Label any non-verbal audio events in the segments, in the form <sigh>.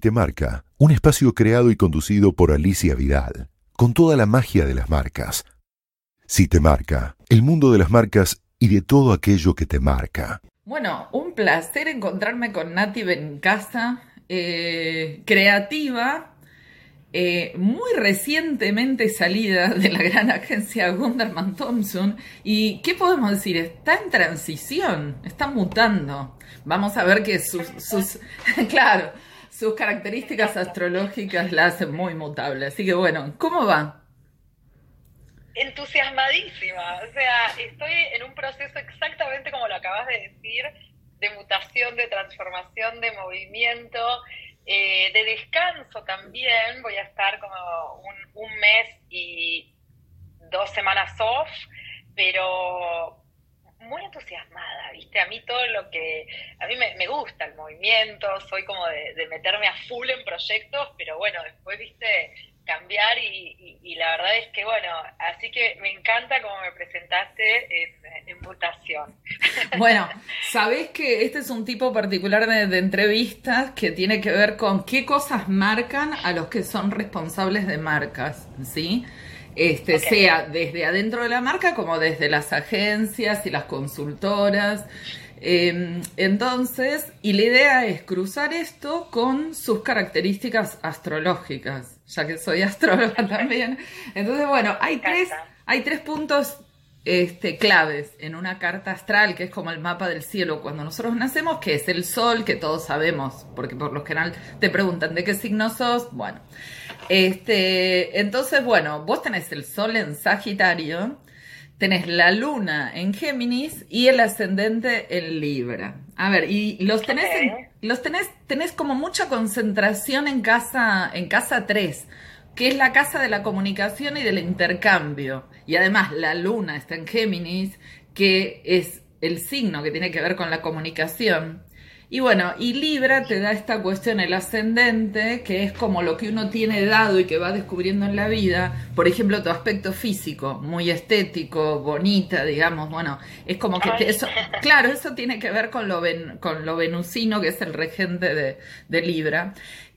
Te marca, un espacio creado y conducido por Alicia Vidal, con toda la magia de las marcas. Si te marca, el mundo de las marcas y de todo aquello que te marca. Bueno, un placer encontrarme con Nati Bencasa, eh, creativa, eh, muy recientemente salida de la gran agencia Gunderman Thompson. ¿Y qué podemos decir? Está en transición, está mutando. Vamos a ver que sus, sus <laughs> claro, sus características astrológicas la hacen muy mutable. Así que bueno, ¿cómo va? Entusiasmadísima. O sea, estoy en un proceso exactamente como lo acabas de decir, de mutación, de transformación, de movimiento, eh, de descanso también. Voy a estar como un mes y dos semanas off, pero muy entusiasmada, A mí todo lo que, a mí me, gusta el movimiento, soy como de, meterme a full en proyectos, pero bueno, después, ¿viste? cambiar y, la verdad es que bueno, así que me encanta como me presentaste en, en mutación. <laughs> Bueno, sabés que este es un tipo particular de, entrevistas que tiene que ver con qué cosas marcan a los que son responsables de marcas, ¿sí? Este, sea desde adentro de la marca como desde las agencias y las consultoras. Em, entonces, y la idea es cruzar esto con sus características astrológicas, ya que soy <laughs> astróloga también. Entonces, bueno, hay tres, hay tres puntos este, claves en una carta astral, que es como el mapa del cielo cuando nosotros nacemos, que es el sol, que todos sabemos, porque por lo general te preguntan de qué signo sos. Bueno, este, entonces, bueno, vos tenés el sol en Sagitario, tenés la luna en Géminis y el ascendente en Libra. A ver, y los tenés, los tenés, tenés como mucha concentración en casa, en casa 3, que es la casa de la comunicación y del intercambio. Y además la luna está en Géminis, que es el signo que tiene que ver con la comunicación. Y bueno, y Libra te da esta cuestión, el ascendente, que es como lo que uno tiene dado y que va descubriendo en la vida. Por ejemplo, tu aspecto físico, muy estético, bonita, digamos. Bueno, es como que eso, claro, eso tiene que ver con lo, con lo venusino, que es el regente de, de Libra.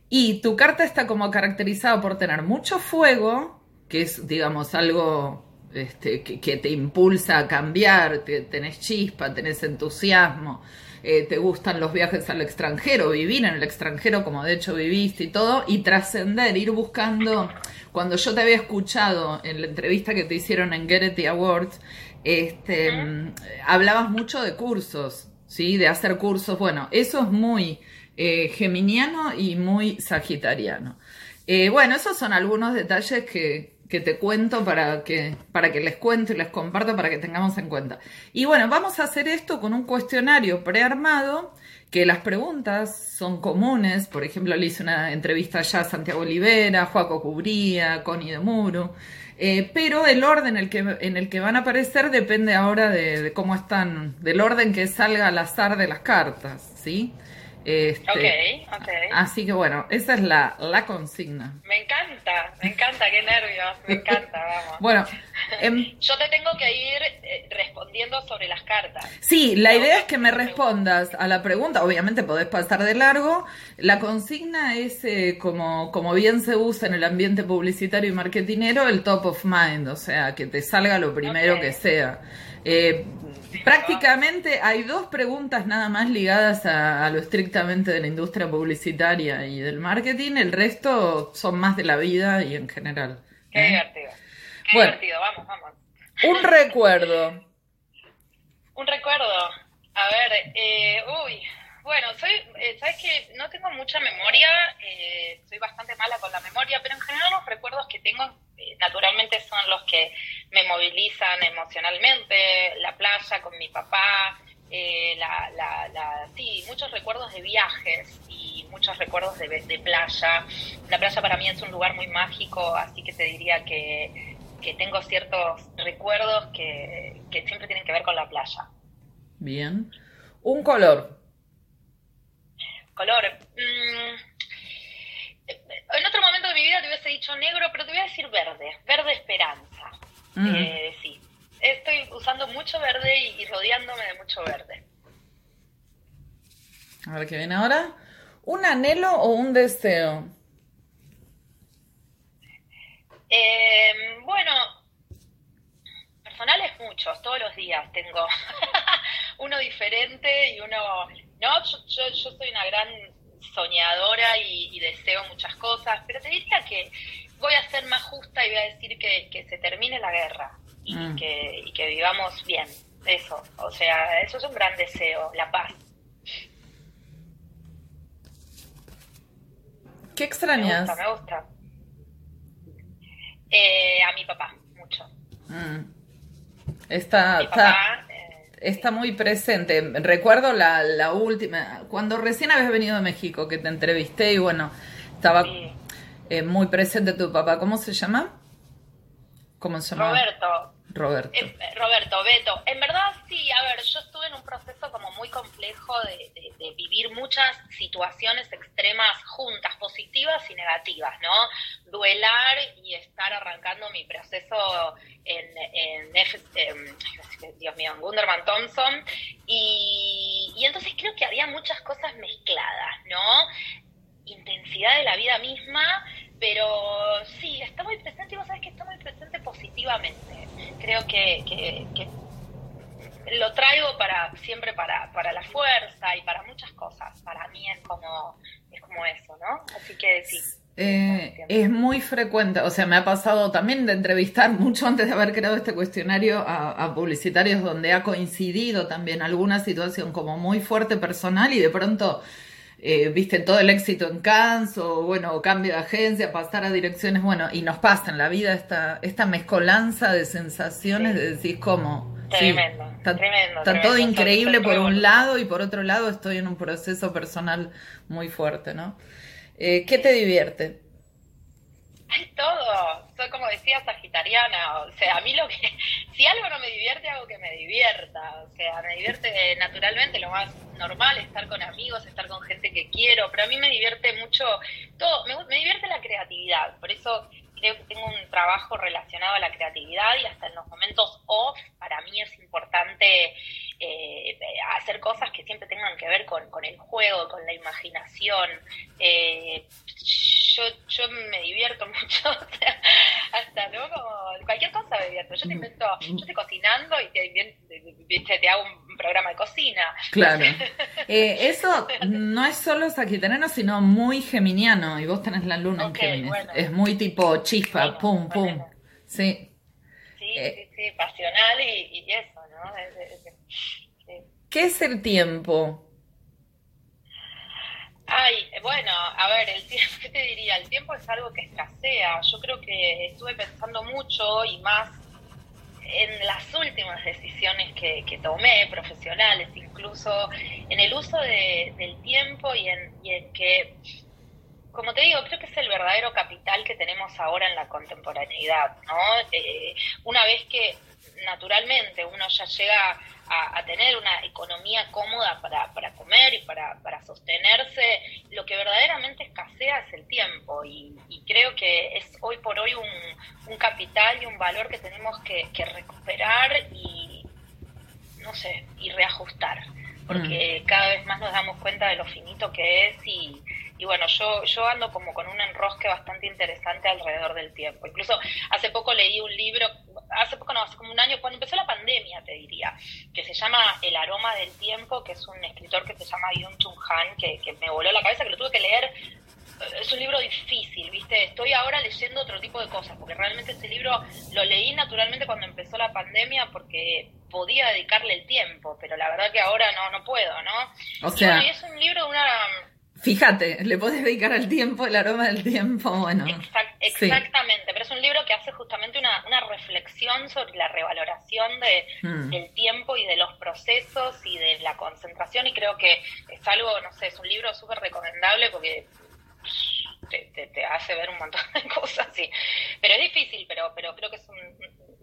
Y tu carta está como caracterizada por tener mucho fuego, que es, digamos, algo este, que, que, te impulsa a cambiar, tenés chispa, tenés entusiasmo. Eh, te gustan los viajes al extranjero, vivir en el extranjero como de hecho viviste y todo, y trascender, ir buscando, cuando yo te había escuchado en la entrevista que te hicieron en Getty Awards, este, hablabas mucho de cursos, ¿sí? De hacer cursos, bueno, eso es muy eh, geminiano y muy sagitariano. Eh, bueno, esos son algunos detalles que, que te cuento para que, para que les cuento y les comparto para que tengamos en cuenta. Y bueno, vamos a hacer esto con un cuestionario prearmado, que las preguntas son comunes. Por ejemplo, le hice una entrevista ya a Santiago Olivera, Joaco Cubría, Connie de Muro. Eh, pero el orden en el, que, en el que van a aparecer depende ahora de, de, cómo están, del orden que salga al azar de las cartas, ¿sí? Este, Así que bueno, esa es la, la consigna. Me encanta, me encanta, qué nervios, me encanta, vamos. Bueno, em, yo te tengo que ir eh, respondiendo sobre las cartas. Sí, la idea es que me respondas a la pregunta, obviamente podés pasar de largo. La consigna es, eh, como, como bien se usa en el ambiente publicitario y marketinero, el top of mind, o sea, que te salga lo primero que sea. Eh, prácticamente hay dos preguntas nada más ligadas a, lo estrictamente de la industria publicitaria y del marketing, el resto son más de la vida y en general. Qué ¿eh? divertido. Qué divertido, vamos, vamos. Un recuerdo. un recuerdo. A ver, eh, uy, bueno, soy, eh, sabes que no tengo mucha memoria, eh, soy bastante mala con la memoria, pero en general los recuerdos que tengo eh, naturalmente son los que me movilizan emocionalmente, la playa con mi papá, la, la, la, sí, muchos recuerdos de viajes y muchos recuerdos de, playa. La playa para mí es un lugar muy mágico, así que te diría que, que tengo ciertos recuerdos que siempre tienen que ver con la playa. Bien. Un color color. Mm, en otro momento de mi vida te hubiese dicho negro, pero te voy a decir verde, verde esperanza. Eh, sí, estoy usando mucho verde y, rodeándome de mucho verde. A ver qué viene ahora. ¿Un anhelo o un deseo? Eh, bueno, personales muchos, todos los días tengo <laughs> uno diferente y uno... No, yo, yo, soy una gran soñadora y, deseo muchas cosas, pero te diría que voy a ser más justa y voy a decir que, se termine la guerra y, mm. que, y que vivamos bien. Eso, o sea, eso es un gran deseo, la paz. ¿Qué extrañas? Me gusta, me gusta. Eh, a mi papá, mucho. Mm. Está, está, eh, está, muy presente. Recuerdo la, la, última, cuando recién habías venido de México, que te entrevisté y bueno, estaba eh, muy presente tu papá. ¿Cómo se llama? ¿Cómo se llama? Roberto. Roberto. Eh, Roberto, Beto. En verdad, sí, a ver, yo estuve en un proceso como muy complejo de, vivir muchas situaciones extremas juntas, positivas y negativas, ¿no? Duelar y estar arrancando mi proceso en, en, Dios mío, en Gunderman Thompson. Y, y entonces creo que había muchas cosas mezcladas, ¿no? Intensidad de la vida misma, pero sí, está muy presente y vos sabés que está muy presente positivamente. Creo que, lo traigo para siempre para, para la fuerza y para muchas cosas. Para mí es como, es como eso, ¿no? Así que sí. Eh, es muy frecuente, o sea, me ha pasado también de entrevistar <laughs> mucho antes de haber creado este cuestionario a, a, publicitarios donde ha coincidido también alguna situación como muy fuerte personal y de pronto eh, viste todo el éxito en Cannes o bueno, cambio de agencia, pasar a direcciones, bueno, y nos pasa en la vida esta, esta mezcolanza de sensaciones de decir cómo. Tremendo, está, tremendo. Está todo increíble por un lado y por otro lado estoy en un proceso personal muy fuerte, ¿no? Eh, ¿Qué te divierte? Todo. Soy como decía sagitariana. O sea, a mí lo que. <laughs> Si algo no me divierte, algo que me divierta. O sea, me divierte naturalmente lo más normal, estar con amigos, estar con gente que quiero. Pero a mí me divierte mucho. Todo. Me, me divierte la creatividad. Por eso creo que tengo un trabajo relacionado a la creatividad y hasta en los momentos off, para mí es importante eh, hacer cosas que siempre tengan que ver con, con el juego, con la imaginación. Eh, yo, yo me divierto <laughs> mucho, hasta, ¿no? Como cualquier cosa me divierto. Yo te invento, yo estoy cocinando y te, te hago un programa de cocina. Claro. <laughs> Eh, eso no es solo sagitariano, sino muy geminiano, y vos tenés la luna en Géminis. Es muy tipo chispa, pum, pum. Sí. Sí, sí, sí, pasional y, eso, ¿no? ¿Qué es el tiempo? Ay, bueno, a ver, el tiempo, <laughs> ¿qué te diría? El tiempo es algo que escasea. Yo creo que estuve pensando mucho y más en las últimas decisiones que, tomé, profesionales, incluso en el uso del tiempo y en, y en que, como te digo, creo que es el verdadero capital que tenemos ahora en la contemporaneidad, ¿no? Eh, una vez que naturalmente uno ya llega a, tener una economía cómoda para, para comer y para, para, sostenerse, lo que verdaderamente escasea es el tiempo y, creo que es hoy por hoy un, un capital y un valor que tenemos que, recuperar y, no sé, y reajustar, porque mm. cada vez más nos damos cuenta de lo finito que es y, y bueno, yo, yo ando como con un enrosque bastante interesante alrededor del tiempo. Incluso hace poco leí un libro, hace poco no, hace como un año, cuando empezó la pandemia, te diría, que se llama El aroma del tiempo, que es un escritor que se llama Yun Chung Han, que, que me voló la cabeza, que lo tuve que leer es un libro difícil, ¿viste? Estoy ahora leyendo otro tipo de cosas, porque realmente este libro lo leí naturalmente cuando empezó la pandemia porque podía dedicarle el tiempo, pero la verdad que ahora no no puedo, ¿no? O sea, y es un libro de una Fíjate, le puedes dedicar al tiempo, el aroma del tiempo, bueno. exactamente, pero es un libro que hace justamente una, una reflexión sobre la revaloración de, mm. del tiempo y de los procesos y de la concentración y creo que es algo, no sé, es un libro súper recomendable porque te, te, hace ver un montón de <laughs> cosas, sí. Pero es difícil, pero, pero creo que es un,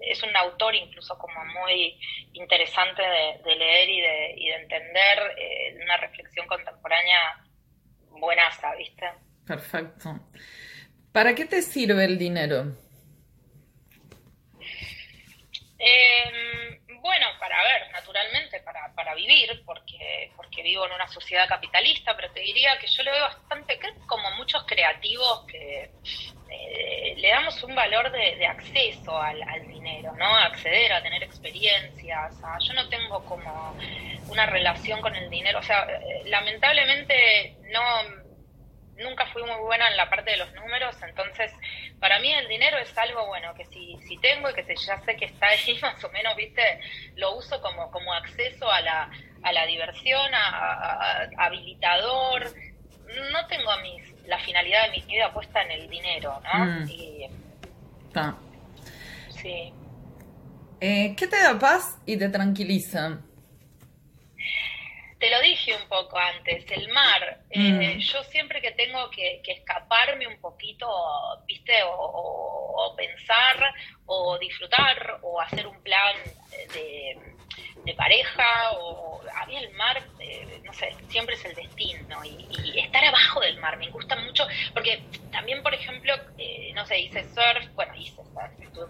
es un autor incluso como muy interesante de, leer y de, y de entender, eh, una reflexión contemporánea buenaza, ¿viste? Perfecto. ¿Para qué te sirve el dinero? Em, bueno, para ver, naturalmente, para, para vivir, porque, porque vivo en una sociedad capitalista, pero te diría que yo le veo bastante, que como muchos creativos que eh, le damos un valor de, acceso al, dinero, ¿no? acceder a tener experiencias. yo no tengo como una relación con el dinero, o sea, eh, lamentablemente no nunca fui muy buena en la parte de los números, entonces para mí el dinero es algo bueno, que si, si tengo y que ya sé que está ahí <laughs> más o menos, viste, lo uso como, como acceso a la, a la diversión, a, habilitador. No tengo mis, la finalidad de mi vida puesta en el dinero, ¿no? Mm. Sí. Eh, ¿Qué te da paz y te tranquiliza? Te lo dije un poco antes, el mar. Eh, mm. yo siempre que tengo que, escaparme un poquito, viste, o, pensar, o disfrutar, o hacer un plan de, pareja, o a mí el mar, eh, no sé, siempre es el destino. Y, estar abajo del mar me gusta mucho, porque también, por ejemplo, eh, no sé, hice surf, bueno, hice surf, estuve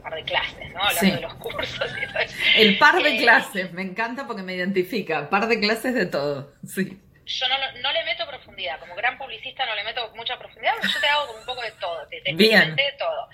par de clases, ¿no? Hablando de los cursos y todo El par de eh, clases, me encanta porque me identifica, par de clases de todo, sí. Yo no, no, le meto profundidad, como gran publicista no le meto mucha profundidad, yo te hago un poco de todo, te, te bien. de todo.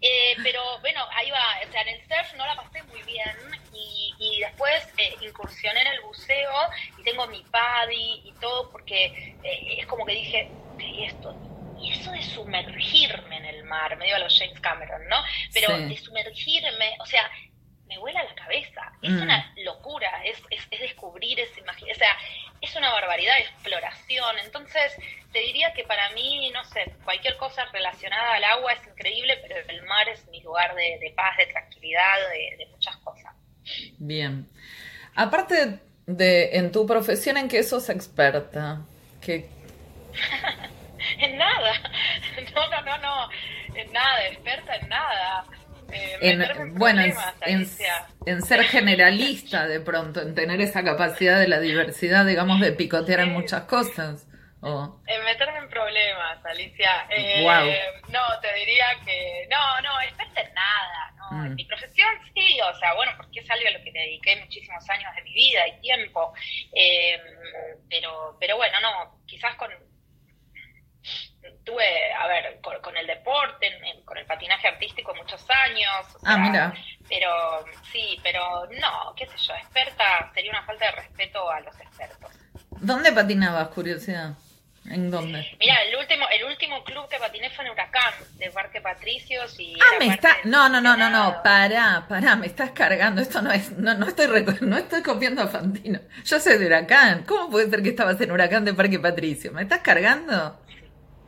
Eh, pero bueno, ahí va, o sea, en el surf no la pasé muy bien y, y después eh, incursioné en el buceo y tengo mi paddy y todo porque es como que dije, ¿qué esto? y eso de sumergirme en el mar, medio a los James Cameron, ¿no? Pero de sumergirme, o sea, me vuela la cabeza. Es mm. una locura, es, es, descubrir, es imaginar, o sea, es una barbaridad de exploración. Entonces, te diría que para mí, no sé, cualquier cosa relacionada al agua es increíble, pero el mar es mi lugar de, paz, de tranquilidad, de, de, muchas cosas. Bien. Aparte de en tu profesión, ¿en qué sos experta? ¿Qué, <laughs> en nada. <laughs> No, no, no, no. En nada, experta en nada. Eh, en, bueno, en, ser generalista de pronto, en tener esa capacidad de la diversidad, digamos, de picotear en muchas cosas. En meterme en problemas, Alicia. wow. Eh, no, te diría que no, no, experta en nada. No. En mm. mi profesión sí, o sea, bueno, porque es algo a lo que dediqué muchísimos años de mi vida y tiempo. Eh, pero, pero bueno, no, quizás con, tuve, a ver, con, el deporte, con el patinaje artístico muchos años. ah, mira. Pero sí, pero no, qué sé yo, experta sería una falta de respeto a los expertos. ¿Dónde patinabas, curiosidad? ¿En dónde? Mira, el último, el último club que patiné fue en Huracán, de Parque Patricios y... Ah, me está... No, no, no, no, no, pará, pará, me estás cargando, esto no es... No, no estoy no estoy copiando a Fantino. Yo soy de Huracán, ¿cómo puede ser que estabas en Huracán de Parque Patricio? ¿Me estás cargando?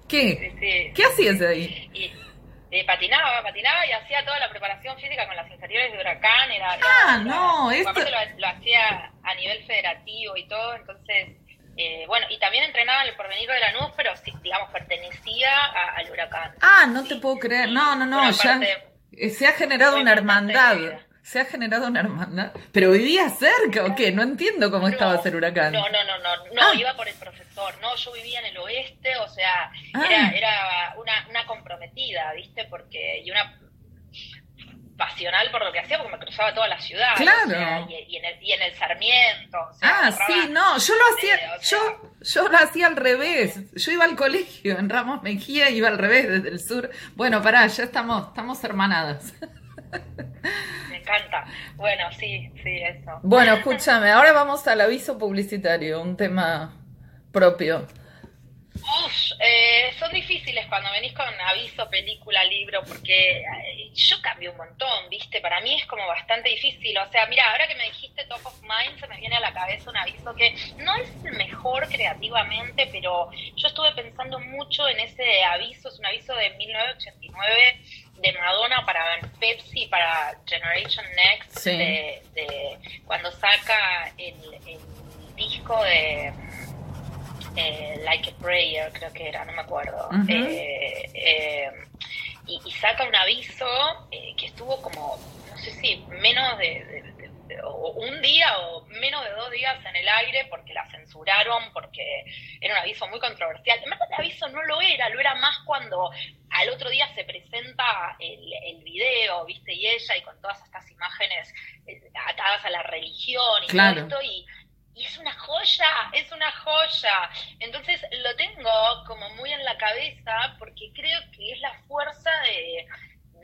¿Qué? ¿Qué hacías ahí? Y, patinaba, patinaba y hacía toda la preparación física con las inferiores de Huracán. Era, ah, no, esto... Lo, hacía a nivel federativo y todo, entonces... Eh, bueno, y también entrenaba en el porvenir de la Lanús, pero sí, digamos, pertenecía al huracán. Ah, no te puedo creer. No, no, no, ya se ha generado una hermandad se ha generado una hermandad. ¿Pero vivía cerca o qué? No entiendo cómo estaba ese huracán. No, no, no, no, no, ah. iba por el profesor, no, yo vivía en el oeste, o sea, ah. era, era una, una comprometida, ¿viste? Porque, y una pasional por lo que hacía, porque me cruzaba toda la ciudad. Claro. y, en el, y en el Sarmiento. ah, sí, no, yo lo hacía, yo, yo lo hacía al revés. Yo iba al colegio en Ramos Mejía, iba al revés desde el sur. Bueno, pará, ya estamos, estamos hermanadas. Encanta. Bueno, sí, sí, eso. Bueno, escúchame, ahora vamos al aviso publicitario, un tema propio. Eh, son difíciles cuando venís con aviso, película, libro, porque eh, yo cambio un montón, ¿viste? Para mí es como bastante difícil. O sea, mira, ahora que me dijiste Top of Mind, se me viene a la cabeza un aviso que no es el mejor creativamente, pero yo estuve pensando mucho en ese aviso, es un aviso de 1989 de Madonna para Pepsi, para Generation Next, de, cuando saca el, disco de eh, Like a Prayer, creo que era, no me acuerdo. Eh, eh, y, saca un aviso que estuvo como, no sé si menos de un día o menos de dos días en el aire porque la censuraron, porque era un aviso muy controversial. Además, el aviso no lo era, lo era más cuando al otro día se presenta el, el video, ¿viste? Y ella, y con todas estas imágenes eh, atadas a la religión y todo esto, y, y es una joya, es una joya. Entonces lo tengo como muy en la cabeza porque creo que es la fuerza de,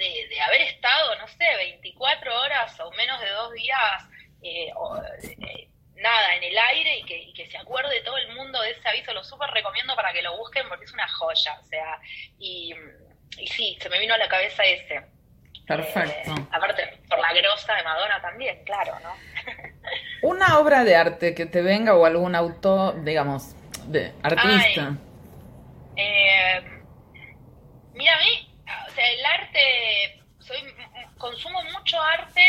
de, haber estado, no sé, 24 horas o menos de dos días. Eh, eh, nada, en el aire y que, que, se acuerde todo el mundo de ese aviso. Lo súper recomiendo para que lo busquen porque es una joya. O sea, y, y sí, se me vino a la cabeza ese. Perfecto. Eh, aparte, por la grosa de Madonna también, claro, ¿no? <laughs> Una obra de arte que te venga o algún autor, digamos, de artista. eh, mira, a mí, el arte, soy consumo mucho arte,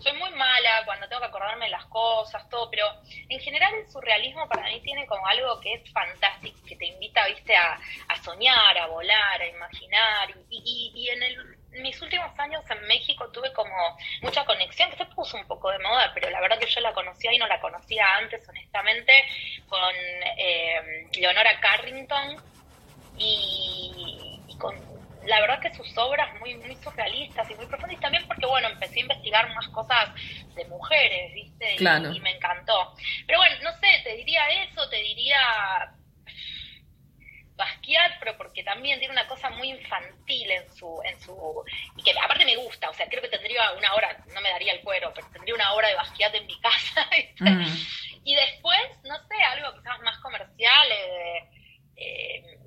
soy muy mala cuando tengo que acordarme las cosas, todo, pero en general el surrealismo para mí tiene como algo que es fantástico, que te invita, viste, a, soñar, a volar, a imaginar, y, y, en el mis últimos años en México tuve como mucha conexión, que se puso un poco de moda, pero la verdad que yo la conocía y no la conocía antes, honestamente, con eh, Leonora Carrington y, con la verdad que sus obras muy, muy surrealistas y muy profundas, y también porque, bueno, empecé a investigar más cosas de mujeres, ¿viste? y me encantó. Pero bueno, no sé, te diría eso, te diría Basquiat, pero porque también tiene una cosa muy infantil en su, en su, y que aparte me gusta, o sea, creo que tendría una hora, no me daría el cuero, pero tendría una hora de Basquiat en mi casa, <laughs> mm. y después, no sé, algo quizás más comercial, eh, eh,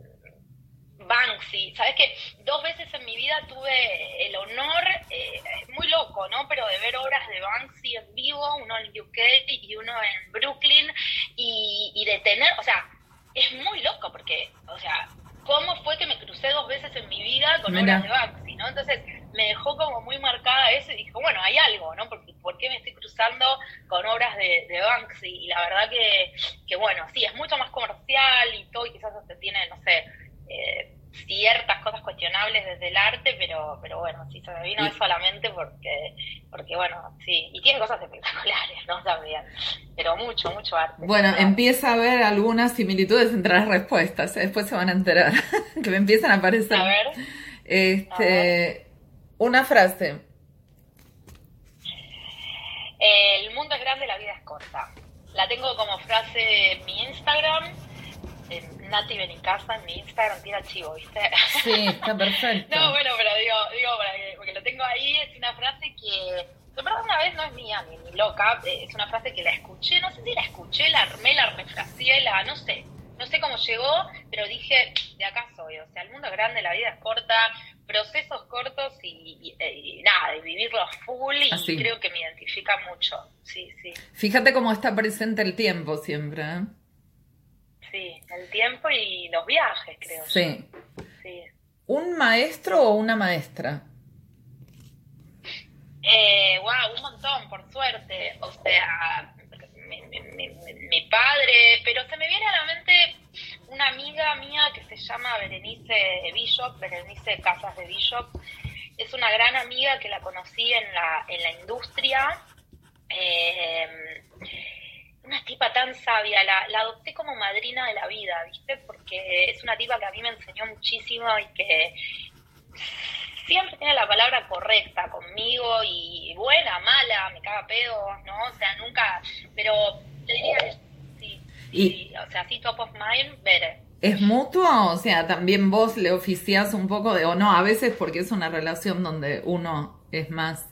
Banksy, sabes que dos veces en mi vida tuve el honor, eh, muy loco, ¿no? Pero de ver obras de Banksy en vivo, uno en UK y uno en Brooklyn, y, y de tener, o sea, es muy loco porque, o sea, ¿cómo fue que me crucé dos veces en mi vida con obras de Banksy, ¿no? Entonces me dejó como muy marcada eso y dije, bueno, hay algo, ¿no? Porque, ¿Por qué me estoy cruzando con obras de, de Banksy? Y la verdad que, que, bueno, sí, es mucho más comercial y todo, y quizás hasta tiene, no sé, eh, ciertas cosas cuestionables desde el arte, pero, pero bueno, sí, se me vino eso solamente porque, porque bueno, sí, y tiene cosas espectaculares, ¿no? También, pero mucho, mucho arte. Bueno, empieza a haber algunas similitudes entre las respuestas, ¿eh? después se van a enterar, <laughs> que me empiezan a aparecer. A ver. Este, una frase. El mundo es grande, la vida es corta. La tengo como frase en mi Instagram en Nati Benicasa en mi Instagram tiene archivo, ¿viste? Sí, está perfecto. <laughs> no, bueno, pero digo, digo porque lo tengo ahí, es una frase que, de verdad una vez no es mía ni, ni loca, eh, es una frase que la escuché, no sé si la escuché, la armé, la refraseé, la, no sé, no sé cómo llegó, pero dije, de acá soy, o sea, el mundo es grande, la vida es corta, procesos cortos y, nada, y vivirlos full y creo que me identifica mucho, sí, sí. Fíjate cómo está presente el tiempo siempre, ¿eh? sí, el tiempo y los viajes, creo. Sí. sí. ¿Un maestro o una maestra? Eh, wow, un montón, por suerte. O sea, mi, padre, pero se me viene a la mente una amiga mía que se llama Berenice Bishop, Berenice Casas de Bishop. Es una gran amiga que la conocí en la, en la industria. Eh, una tipa tan sabia, la, la, adopté como madrina de la vida, ¿viste? Porque es una tipa que a mí me enseñó muchísimo y que siempre tiene la palabra correcta conmigo y buena, mala, me caga pedo, ¿no? O sea, nunca, pero diría sí, sí, o sea, sí, top of mind, ver. ¿Es mutuo? O sea, también vos le oficiás un poco de, o no, a veces porque es una relación donde uno es más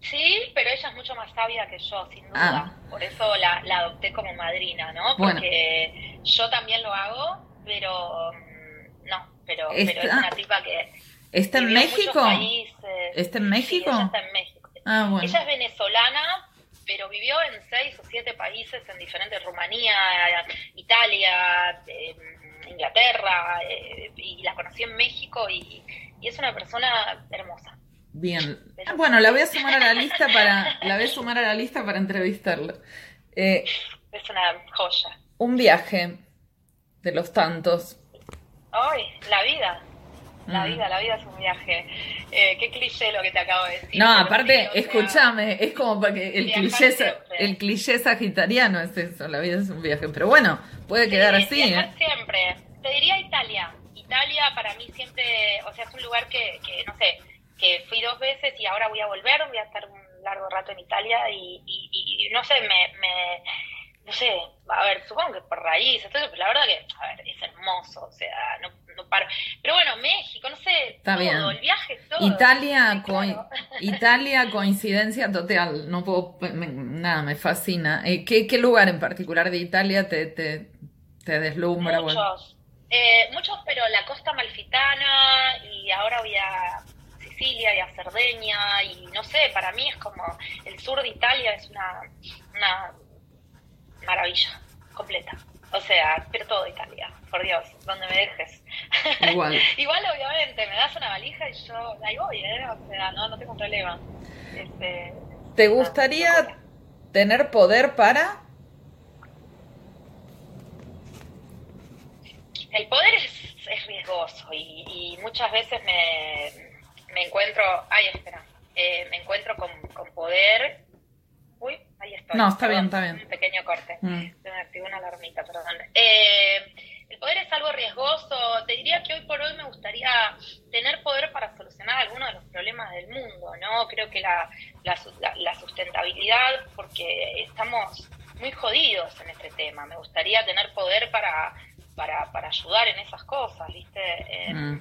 Sí, pero ella es mucho más sabia que yo, sin duda. Ah. Por eso la, adopté como madrina, ¿no? Porque yo también lo hago, pero mm, no, pero, es una tipa que... ¿Está en México? ¿Está en México? ella está en México. Ah, bueno. Ella es venezolana, pero vivió en seis o siete países en diferentes, Rumanía, Italia, em, Inglaterra, eh, y la conocí en México y es una persona hermosa. Bien. Bueno, la voy a sumar a la lista para, la voy a <laughs> sumar a la lista para entrevistarlo. Eh, es una joya. Un viaje de los tantos. Ay, la vida. La mm. vida, la vida es un viaje. Eh, qué cliché lo que te acabo de decir. No, aparte, escúchame, es como para que el cliché, el cliché sagitariano es eso, la vida es un viaje. Pero bueno, puede quedar así. ¿eh? siempre. Te diría Italia. Italia para mí siempre, o sea, es un lugar que, que no sé, que fui dos veces y ahora voy a volver, voy a estar un largo rato en Italia y, no sé, me, no sé, a ver, supongo que por raíz, entonces, pues la verdad que, a ver, es hermoso, o sea, no, no paro. Pero bueno, México, no sé, Está todo, bien. el viaje, todo. Italia, claro. <laughs> Italia, coincidencia total. No puedo, me- nada, me fascina. Eh, ¿qué, qué lugar en particular de Italia te, te, te deslumbra? Bueno, Muchos, eh, muchos, pero la costa malfitana y ahora voy a Sicilia y a Cerdeña y no sé, para mí es como el sur de Italia es una, una maravilla completa. O sea, pero todo Italia, por Dios, donde me dejes. Igual. <laughs> Igual, obviamente, me das una valija y yo ahí voy, ¿eh? O sea, no, no tengo problema. Este, ¿Te gustaría no, no. tener poder para? El poder es, es riesgoso y, y muchas veces me, me encuentro, ay, espera, eh, me encuentro con, con poder. Uy, ahí estoy. No, está bien, está bien. Un pequeño corte. Mm. Se me activó una alarmita, perdón. Eh, el poder es algo riesgoso. Te diría que hoy por hoy me gustaría tener poder para solucionar algunos de los problemas del mundo, ¿no? Creo que la, la, su- la- la sustentabilidad, porque estamos muy jodidos en este tema. Me gustaría tener poder para, para, para ayudar en esas cosas, ¿viste? Mm.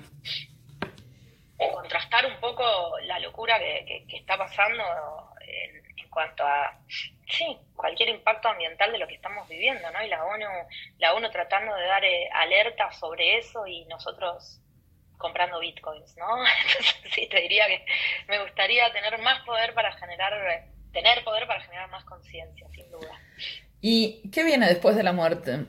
en contrastar un poco la locura que, que- que está pasando en, en cuanto a sí, cualquier impacto ambiental de lo que estamos viviendo, ¿no? Y la ONU, la ONU tratando de dar eh, alerta sobre eso y nosotros comprando bitcoins, ¿no? <laughs> Entonces sí, te diría que me gustaría tener más poder para generar, tener poder para generar más conciencia, sin duda. ¿Y qué viene después de la muerte?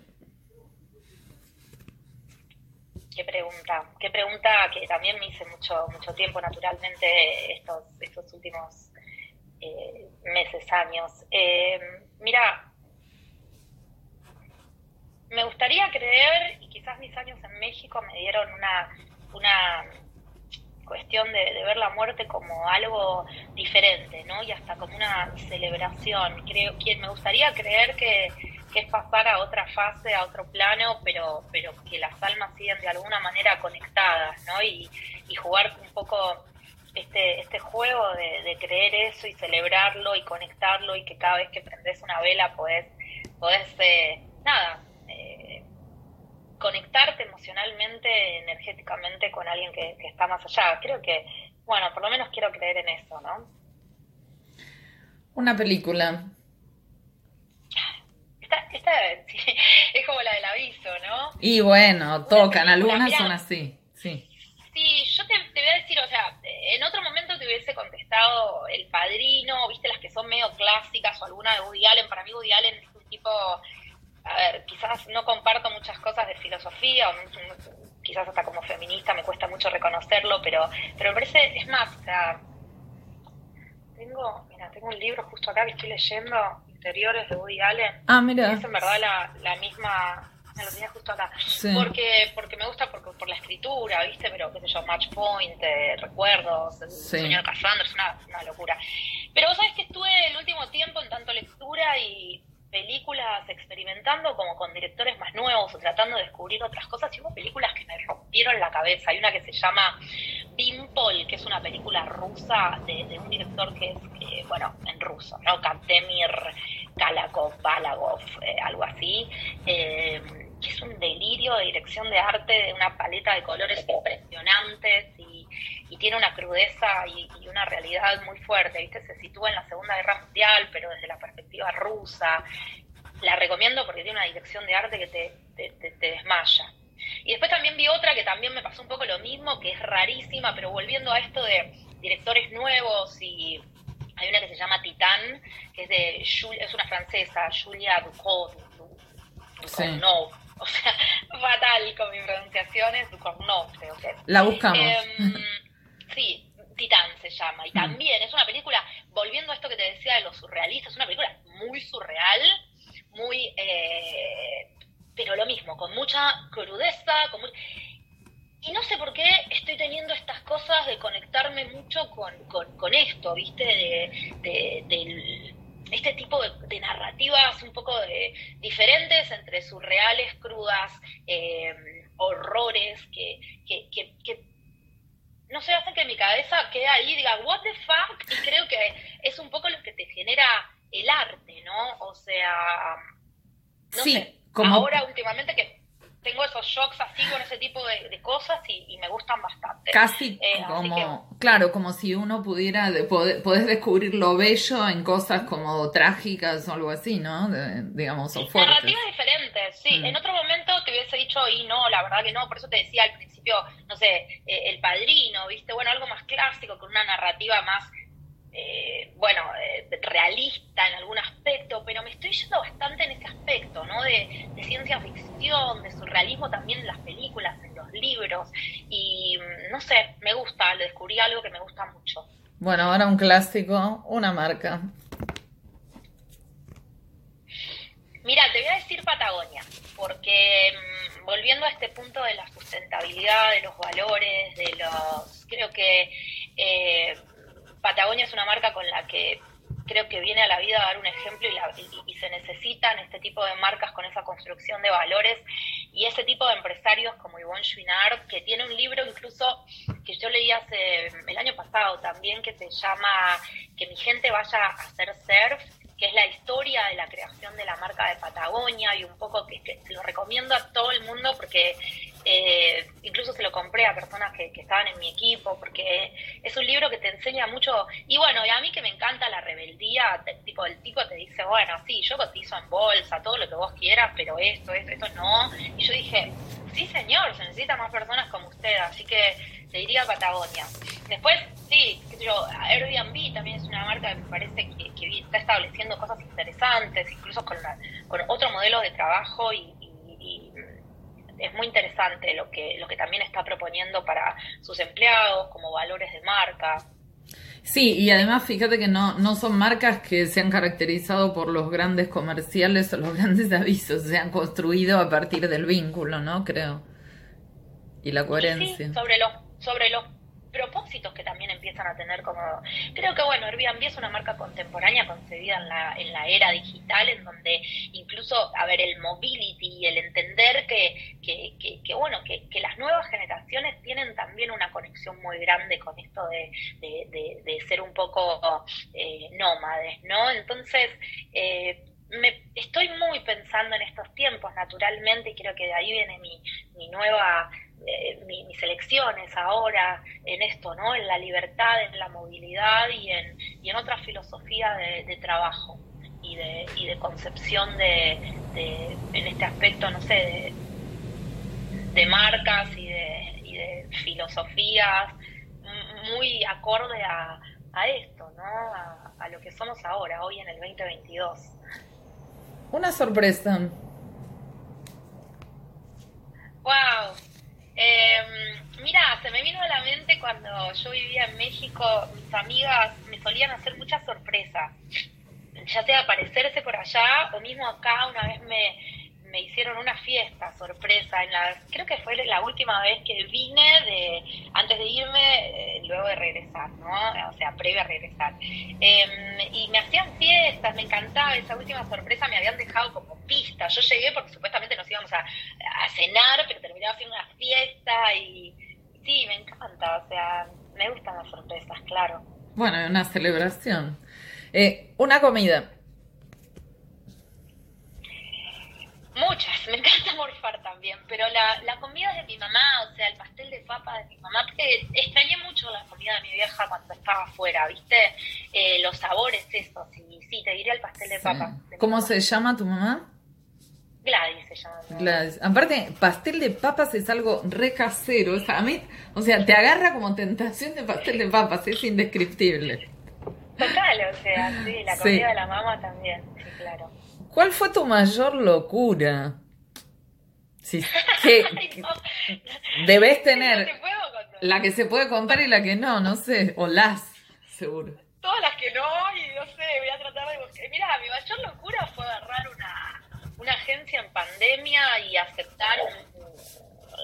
Qué pregunta, qué pregunta que también me hice mucho, mucho tiempo naturalmente estos, estos últimos eh, meses, años. Eh, mira, me gustaría creer, y quizás mis años en México me dieron una, una cuestión de, ver la muerte como algo diferente, ¿no? Y hasta como una celebración. Creo que me gustaría creer que, que es pasar a otra fase, a otro plano, pero, pero que las almas siguen de alguna manera conectadas, ¿no? Y jugar un poco este, este juego de, de creer eso y celebrarlo y conectarlo y que cada vez que prendes una vela podés, podés eh, nada, eh, conectarte emocionalmente, energéticamente con alguien que, que está más allá. Creo que, bueno, por lo menos quiero creer en eso, ¿no? Una película. Esta, esta <laughs> es como la del aviso, ¿no? Y bueno, tocan, algunas son así, sí. Yo te, te voy a decir, o sea, en otro momento te hubiese contestado El Padrino, viste las que son medio clásicas o alguna de Woody Allen. Para mí Woody Allen es un tipo, a ver, quizás no comparto muchas cosas de filosofía, o quizás hasta como feminista me cuesta mucho reconocerlo, pero, pero me parece, es más, o sea, tengo, mira, tengo un libro justo acá que estoy leyendo, Interiores de Woody Allen. Ah, mira. Es en verdad la, la misma, me lo tenía justo acá. Sí. Porque, porque me gusta porque, por la escritura, ¿viste? Pero, qué sé yo, Match Point, eh, Recuerdos, El Sí. De Cassandra, es una, una locura. Pero vos sabés que estuve el último tiempo en tanto lectura y películas experimentando como con directores más nuevos o tratando de descubrir otras cosas y hubo películas que me rompieron la cabeza. Hay una que se llama Bimpol, que es una película rusa de, de un director que es, bueno, en ruso, ¿no? Kantemir Kalakov, Balagov, eh, algo así, eh, es un delirio de dirección de arte, de una paleta de colores impresionantes y, y tiene una crudeza y, y una realidad muy fuerte, ¿viste? Se sitúa en la Segunda Guerra Mundial, pero desde la perspectiva rusa. La recomiendo porque tiene una dirección de arte que te, te, te- te desmaya. Y después también vi otra que también me pasó un poco lo mismo, que es rarísima, pero volviendo a esto de directores nuevos y hay una que se llama Titán, que es de es una francesa, Julia Ducournau, Ducournau. <laughs> o sea, fatal con mis pronunciaciones, Ducournau creo que es. La buscamos. Em, <laughs> sí, Titán se llama. Y Mm. también es una película, volviendo a esto que te decía de lo surrealista, es una película muy surreal, muy... eh, pero lo mismo, con mucha crudeza, con mu- Y no sé por qué estoy teniendo estas cosas de conectarme mucho con, con, con esto, ¿viste? De, de- del- este tipo de, de narrativas un poco de- diferentes entre surreales, crudas, eh, horrores, que, que, que, que no sé, hacen que mi cabeza quede ahí y diga, what the fuck, y creo que es un poco lo que te genera el arte, ¿no? O sea, No sé, como... ahora últimamente que tengo esos shocks así con ese tipo de, cosas y, me gustan bastante. Casi eh, como, claro, como si uno pudiera, de, podés descubrir lo bello en cosas como trágicas o algo así, ¿no? digamos, o fuertes. Narrativas diferentes, sí. Mm. En otro momento te hubiese dicho, y no, la verdad que no, por eso te decía al principio, no sé, eh, El Padrino, ¿viste? Bueno, algo más clásico, con una narrativa más eh, bueno, eh, realista en algún aspecto, pero me estoy yendo bastante en ese aspecto, ¿no? De, ciencia ficción, de surrealismo también en las películas, en los libros, y mm, no sé, me gusta, le descubrí algo que me gusta mucho. Bueno, ahora un clásico, una marca. Mira, te voy a decir Patagonia, porque mm, volviendo a este punto de la sustentabilidad, de los valores, de los, creo que eh, Patagonia es una marca con la que creo que viene a la vida a dar un ejemplo y, se necesitan este tipo de marcas con esa construcción de valores y ese tipo de empresarios como Yvonne Chouinard, que tiene un libro incluso que yo leí hace el año pasado también que se llama Que mi gente vaya a hacer surf que es la historia de la creación de la marca de Patagonia y un poco que, lo recomiendo a todo el mundo porque eh, incluso se lo compré a personas que, estaban en mi equipo porque es un libro que te enseña mucho y bueno, y a mí que me encanta la rebeldía, tipo el tipo te dice, bueno, sí, yo cotizo en bolsa, todo lo que vos quieras, pero esto, esto, esto no. Y yo dije, sí señor, se necesitan más personas como usted, así que te diría Patagonia. Después, sí, qué sé yo, Airbnb también es una marca que me parece que, está estableciendo cosas interesantes, incluso con, con otro modelo de trabajo y, es muy interesante lo que, lo que también está proponiendo para sus empleados como valores de marca. Sí, y además fíjate que no, no son marcas que se han caracterizado por los grandes comerciales o los <laughs> grandes avisos, se han construido a partir del vínculo, ¿no? Creo. Y la coherencia. Sí, sobre los sobre los propósitos que también empiezan a tener como creo que bueno Airbnb es una marca contemporánea concebida en la, en la era digital en donde incluso a ver el mobility y el entender que, que, que, bueno que, que, las nuevas generaciones tienen también una conexión muy grande con esto de, de, ser un poco eh, nómades no entonces eh, me, estoy muy pensando en estos tiempos naturalmente y creo que de ahí viene mi, mi nueva eh, mis elecciones ahora en esto, ¿no? En la libertad, en la movilidad y en, y en otra filosofía de, trabajo y de, y de concepción de, en este aspecto, no sé, de, marcas y de, y de filosofías muy acorde a, a esto, ¿no? A, a lo que somos ahora, hoy en el 2022. Una sorpresa. Wow, eh, mira, se me vino a la mente cuando yo vivía en México, mis amigas me solían hacer muchas sorpresas, ya sea aparecerse por allá o mismo acá una vez me, me hicieron una fiesta sorpresa en la creo que fue la última vez que vine de antes de irme eh, luego de regresar no o sea previo a regresar. Em, y me hacían fiestas me encantaba esa última sorpresa me habían dejado como pista yo llegué porque supuestamente nos íbamos a, a cenar pero terminaba siendo una fiesta y sí me encanta o sea me gustan las sorpresas claro bueno una celebración eh, una comida Muchas, <laughs> me encanta morfar también, pero la, la comida de mi mamá, o sea, el pastel de papa de mi mamá, porque extrañé mucho la comida de mi vieja cuando estaba afuera, ¿viste? Eh, los sabores esos, y sí, te diría el pastel de papa. ¿Cómo se llama tu mamá? Gladys se llama. Gladys. Aparte, pastel de papas es algo re casero. O sea, a mí, o sea, te agarra como tentación de pastel de papas, es indescriptible. Total, o sea, sí, la comida de la mamá también, sí, claro. ¿Cuál fue tu mayor locura? Sí, que, <laughs> debes tener la que se puede contar y la que no, no sé, o las, seguro. Todas las que no, y no sé, voy a tratar de buscar. Mira, mi mayor locura fue agarrar una, una agencia en pandemia y aceptar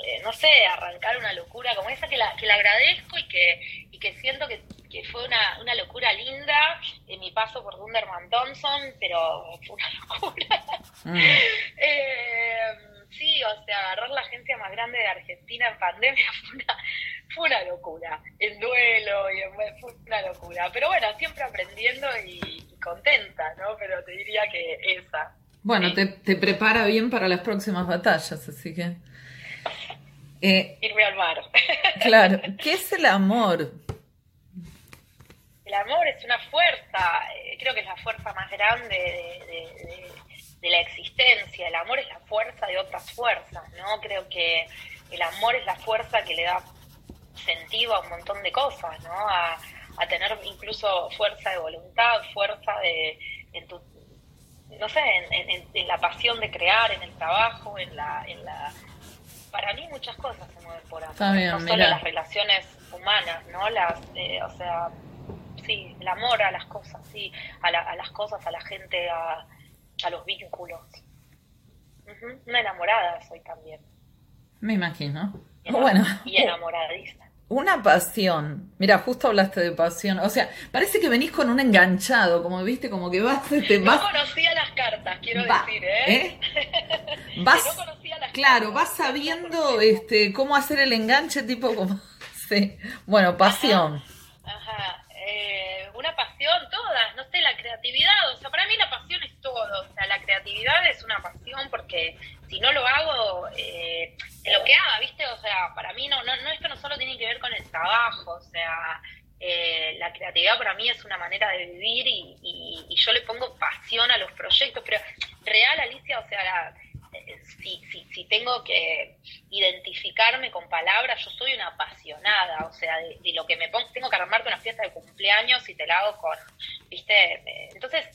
eh, no sé, arrancar una locura como esa que la, que la agradezco y que, y que siento que que fue una, una locura linda en mi paso por Dunderman Thompson, pero fue una <laughs> locura. Mm. <laughs> Eh, sí, o sea, agarrar la agencia más grande de Argentina en pandemia <laughs> fue una, fue una locura. El duelo y fue una locura. Pero bueno, siempre aprendiendo y, contenta, ¿no? Pero te diría que esa. Bueno, te, te, prepara bien para las próximas batallas, así que... Eh, Irme al mar. <laughs> claro, ¿qué es el amor? El amor es una fuerza, eh, creo que es la fuerza más grande de, de la existencia. El amor es la fuerza de otras fuerzas, ¿no? Creo que el amor es la fuerza que le da sentido a un montón de cosas, ¿no? A, tener incluso fuerza de voluntad, fuerza de, en tu, no sé, en, la pasión de crear, en el trabajo, en la, en la, para mí muchas cosas se mueven por amor, no solo las relaciones humanas, ¿no? Las, eh, o sea, sí, el amor a las cosas, sí, a, a las cosas, a la gente, a, a los vínculos. Una enamorada soy también. Me imagino. bueno. Y enamoradiza. Una pasión. Mira, justo hablaste de pasión. O sea, parece que venís con un enganchado, como viste, como que vas. Te vas... No conocía las cartas, quiero decir, ¿eh? ¿eh? <laughs> Vas, no conocía las claro, vas sabiendo este cómo hacer el enganche, tipo como. <laughs> Sí. Bueno, pasión. Ajá. Eh, una pasión, todas, no sé, la creatividad. O sea, para mí la pasión es todo. O sea, la creatividad es una pasión porque si no lo hago, eh, lo que haga, ¿viste? O sea, para mí no, no, no, esto no solo tiene que ver con el trabajo, o sea, eh, la creatividad para mí es una manera de vivir y, yo le pongo pasión a los proyectos, pero real, Alicia, o sea, eh, si, si, si, tengo que identificarme con palabras, yo soy una apasionada, o sea, de, lo que me pongo, tengo que armarte una fiesta de cumpleaños y te la hago con, ¿viste? Entonces,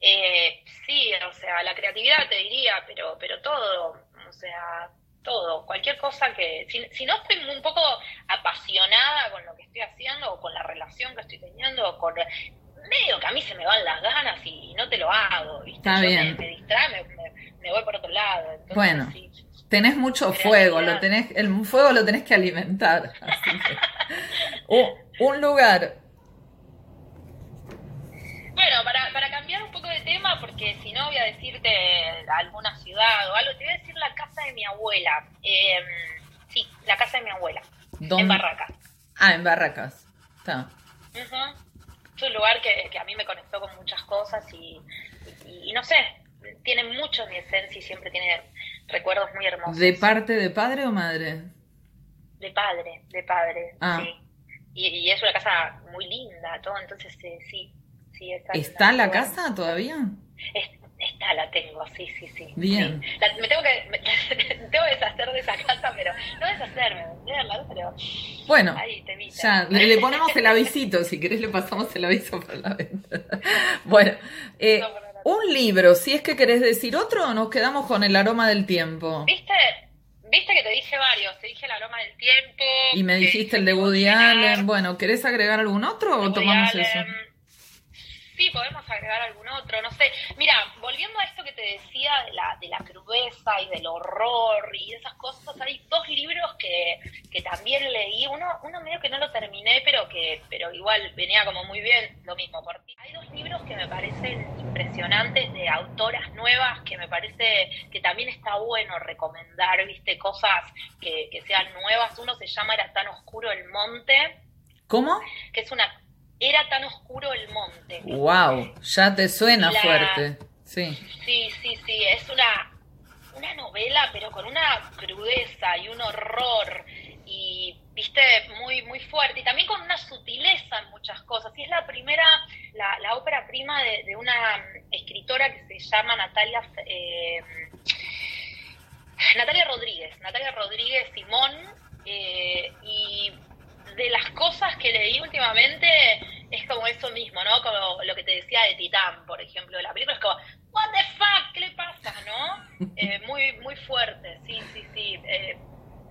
eh, sí, o sea, la creatividad te diría, pero, pero todo, o sea, todo, cualquier cosa que, si, no estoy un poco apasionada con lo que estoy haciendo o con la relación que estoy teniendo, o con medio que a mí se me van las ganas y no te lo hago, ¿viste? Está bien. Me, distrae, me, voy por otro lado. bueno. tenés mucho fuego, lo tenés, el fuego lo tenés que alimentar. <laughs> un lugar bueno, para, para cambiar un poco de tema, porque si no voy a decirte alguna ciudad o algo, te voy a decir la casa de mi abuela. Em, sí, la casa de mi abuela. En Barracas. Ah, en Barracas. Está. Es un lugar que, que, a mí me conectó con muchas cosas y, y, no sé, tiene mucho mi esencia y siempre tiene recuerdos muy hermosos. ¿De parte de padre o madre? De padre, de padre, ah. sí. Y, y, es una casa muy linda, todo, entonces eh, sí, ¿Está en la casa todavía? Está, la tengo, sí, sí, sí. Bien. me tengo que, me, <laughs> tengo que deshacer de esa casa, pero no deshacerme, venderla, pero... Bueno, ya, le, ponemos el avisito, si querés le pasamos el aviso por la venta. <laughs> Bueno, eh, un libro, si es que querés decir otro, o nos quedamos con el aroma del tiempo. ¿Viste? Viste que te dije varios, te dije el aroma del tiempo. Y me dijiste el de Woody Allen. Bueno, ¿querés agregar algún otro o tomamos eso? Sí, podemos agregar algún otro, no sé. Mira, volviendo a esto que te decía de la, de la crudeza y del horror y esas cosas, hay dos libros que, que también leí. Uno, uno medio que no lo terminé, pero que pero igual venía como muy bien, lo mismo por ti. Hay dos libros que me parecen impresionantes de autoras nuevas que me parece que también está bueno recomendar, viste, cosas que, que sean nuevas. Uno se llama Era tan oscuro el monte. ¿Cómo? Que es una era tan oscuro el monte. Wow, ya te suena fuerte. Sí. Sí, sí, sí, es una una novela pero con una crudeza y un horror y viste muy muy fuerte y también con una sutileza en muchas cosas y es la primera la, la ópera prima de, una escritora que se llama Natalia eh, Natalia Rodríguez Natalia Rodríguez Simón eh, y de las cosas que leí últimamente es como eso mismo, ¿no? Como lo que te decía de Titán, por ejemplo, de la película es como, what the fuck, ¿qué le pasa, no? <laughs> Eh, muy, muy fuerte, sí, sí, sí. Eh,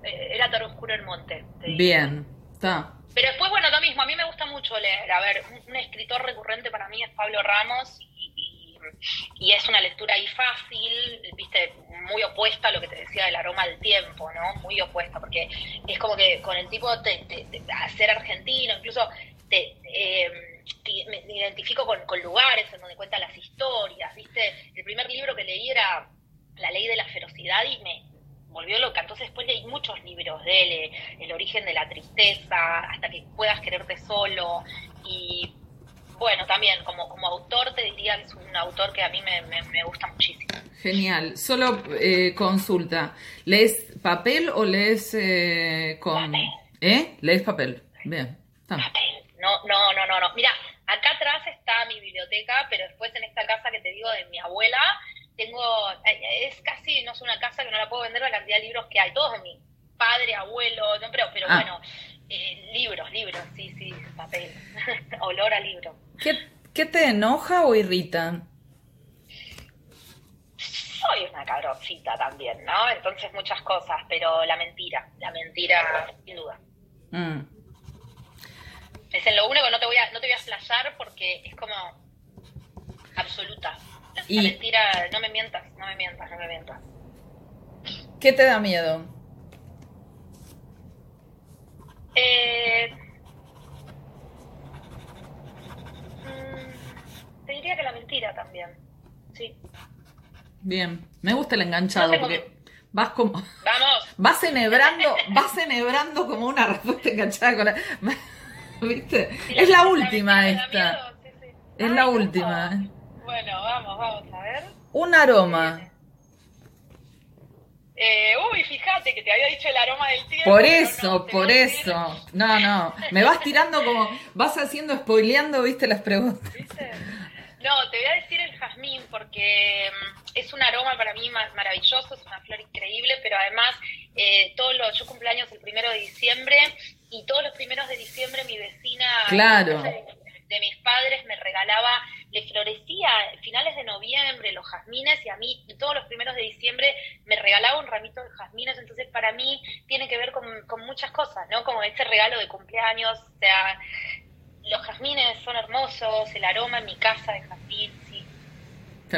eh, era tan oscuro el monte. Bien, está. Pero después, bueno, lo mismo, a mí me gusta mucho leer. A ver, un, escritor recurrente para mí es Pablo Ramos y, es una lectura ahí fácil, viste, muy opuesta a lo que te decía del aroma del tiempo, ¿no? Muy opuesta, porque es como que con el tipo de, ser argentino, incluso te, eh, me, identifico con, lugares en donde cuentan las historias, ¿viste? El primer libro que leí era La ley de la ferocidad y me volvió loca. Entonces después leí muchos libros de él, eh, El origen de la tristeza, hasta que puedas quererte solo. Y bueno, también como, como autor te diría que es un autor que a mí me, me gusta muchísimo. Genial. Solo eh, consulta. ¿Lees papel o lees eh, con... Papel. ¿Eh? ¿Lees papel? Bien. Está. Papel. No, no, no, no, no. Mira, acá atrás está mi biblioteca, pero después en esta casa que te digo de mi abuela, tengo, es casi, no es una casa que no la puedo vender la cantidad de libros que hay, todos de mi padre, abuelo, no, pero, pero Ah. bueno, eh, libros, libros, sí, sí, papel, <laughs> olor a libro. ¿Qué, ¿Qué te enoja o irrita? Soy una cabroncita también, ¿no? Entonces muchas cosas, pero la mentira, la mentira, sin duda. Mm. Es en lo único que no te voy a, no te voy a flashear porque es como absoluta. La Y- mentira, no me mientas, no me mientas, no me mientas. ¿Qué te da miedo? Eh, mm, te diría que la mentira también. Sí. Bien. Me gusta el enganchado No porque vas como... Vamos. <laughs> Vas enhebrando, vas enhebrando como una respuesta enganchada con la... <laughs> ¿Viste? Si Es la última esta. miedo, sí, sí. Es Ay, la última. eh. Bueno, vamos, vamos a ver. Un aroma. Eh, uy, fíjate que te había dicho el aroma del tiempo. Por eso, no, por a eso. No, no. Me vas tirando como... Vas haciendo, spoileando, ¿viste? Las preguntas. ¿viste? No, te voy a decir el jazmín porque mm, es un aroma para mí ma- maravilloso, es una flor increíble, pero además eh, todos los, yo cumpleaños el primero de diciembre y todos los primeros de diciembre mi vecina Claro. De mis padres me regalaba, le florecía finales de noviembre los jazmines y a mí todos los primeros de diciembre me regalaba un ramito de jazmines, entonces para mí tiene que ver con, con muchas cosas, ¿no? Como ese regalo de cumpleaños, o sea, los jazmines son hermosos, el aroma en mi casa de jazmín.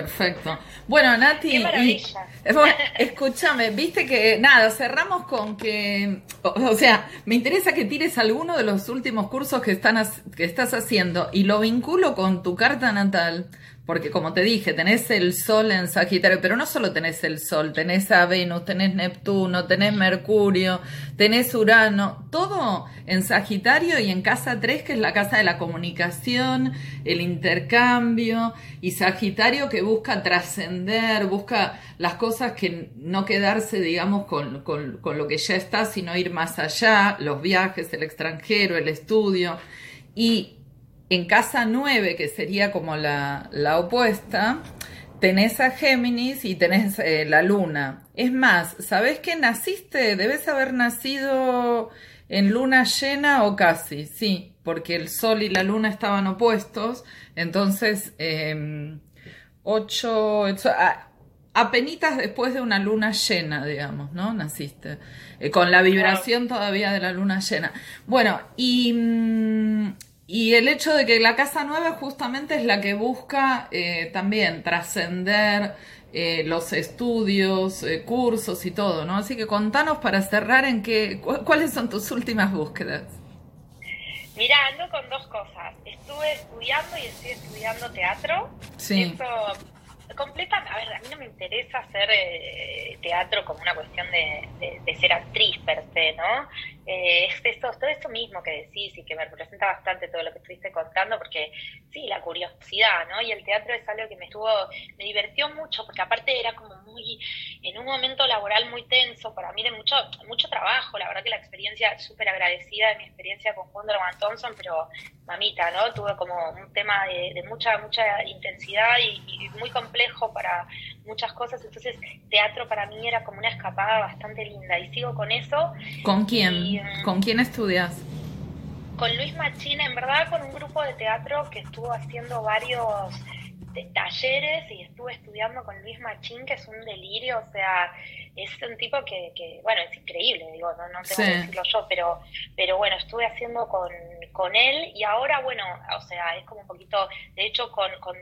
Perfecto. Bueno, Nati, Qué y- maravilla. bueno, <laughs> escúchame, viste que nada, cerramos con que, o, o sea, me interesa que tires alguno de los últimos cursos que están que estás haciendo y lo vinculo con tu carta natal, porque como te dije, tenés el Sol en Sagitario, pero no solo tenés el Sol, tenés a Venus, tenés Neptuno, tenés Mercurio, tenés Urano, todo en Sagitario y en casa 3, que es la casa de la comunicación, el intercambio, y Sagitario que busca trascender, busca las cosas que no quedarse, digamos, con, con- con lo que ya está, sino ir más allá, los viajes, el extranjero, el estudio. Y en casa 9, que sería como la, la opuesta, tenés a Géminis y tenés eh, la luna. Es más, ¿sabés que naciste? Debes haber nacido en luna llena o casi, sí, porque el sol y la luna estaban opuestos. Entonces, eh, ocho, a- apenitas después de una luna llena, digamos, ¿no? Naciste. Eh, con la vibración todavía de la luna llena. Bueno, y, mm, y el hecho de que la casa nueva justamente es la que busca eh, también trascender eh, los estudios, eh, cursos y todo, ¿no? Así que contanos para cerrar en qué, cu- cuáles son tus últimas búsquedas. Mira, ando con dos cosas. Estuve estudiando y estoy estudiando teatro. Sí. Eso completa, a ver, a mí no me interesa hacer eh, teatro como una cuestión de, de- de ser actriz per se, ¿no? Eh, <laughs> es esto, todo esto mismo que decís y que me representa bastante todo lo que estuviste contando, porque sí, la curiosidad, ¿no? Y el teatro es algo que me estuvo, me divirtió mucho, porque aparte era como muy, en un momento laboral muy tenso, para mí de mucho, mucho trabajo, la verdad que la experiencia, súper agradecida de mi experiencia con Wonderman Thompson, pero mamita, ¿no? Tuve como un tema de, de mucha, mucha intensidad y, y muy complejo para muchas cosas, entonces teatro para mí era como una escapada bastante linda y sigo con eso, ¿Con quién? Y, mm, ¿Con quién estudias? con Luis Machín, en verdad con un grupo de teatro que estuvo haciendo varios talleres y estuve estudiando con Luis Machín, que es un delirio, o sea, es un tipo que, que bueno, es increíble, digo, no, no tengo Sí. que decirlo yo, pero, pero bueno, estuve haciendo con, con él y ahora, bueno, o sea, es como un poquito, de hecho, con, con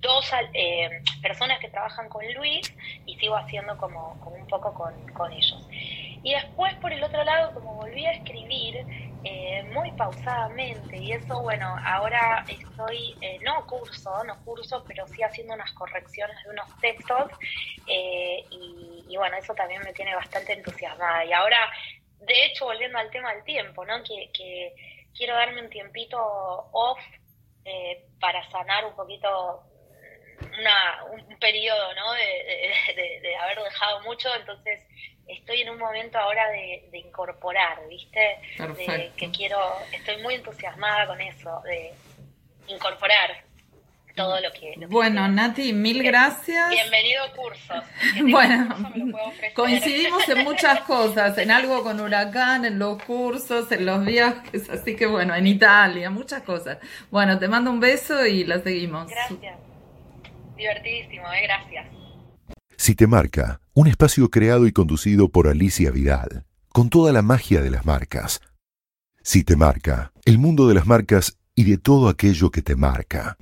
dos eh, personas que trabajan con Luis y sigo haciendo como, como un poco con, con ellos. Y después, por el otro lado, como volví a escribir eh, muy pausadamente, y eso, bueno, ahora estoy, eh, no curso, no curso, pero sí haciendo unas correcciones de unos textos, eh, y, y bueno, eso también me tiene bastante entusiasmada. Y ahora, de hecho, volviendo al tema del tiempo, ¿no? Que, que quiero darme un tiempito off eh, para sanar un poquito una, un periodo, ¿no? De, haber dejado mucho, entonces estoy en un momento ahora de, incorporar, ¿viste? De que quiero, estoy muy entusiasmada con eso, de incorporar todo lo que... bueno, Nati, mil gracias. Bienvenido a cursos. <laughs> bueno, coincidimos en muchas cosas, en algo con Huracán, en los cursos, en los viajes, así que bueno, en Italia, muchas cosas. Bueno, te mando un beso y la seguimos. Gracias. Divertidísimo, ¿eh? gracias. Si te marca, un espacio creado y conducido por Alicia Vidal, con toda la magia de las marcas. Si te marca, el mundo de las marcas y de todo aquello que te marca.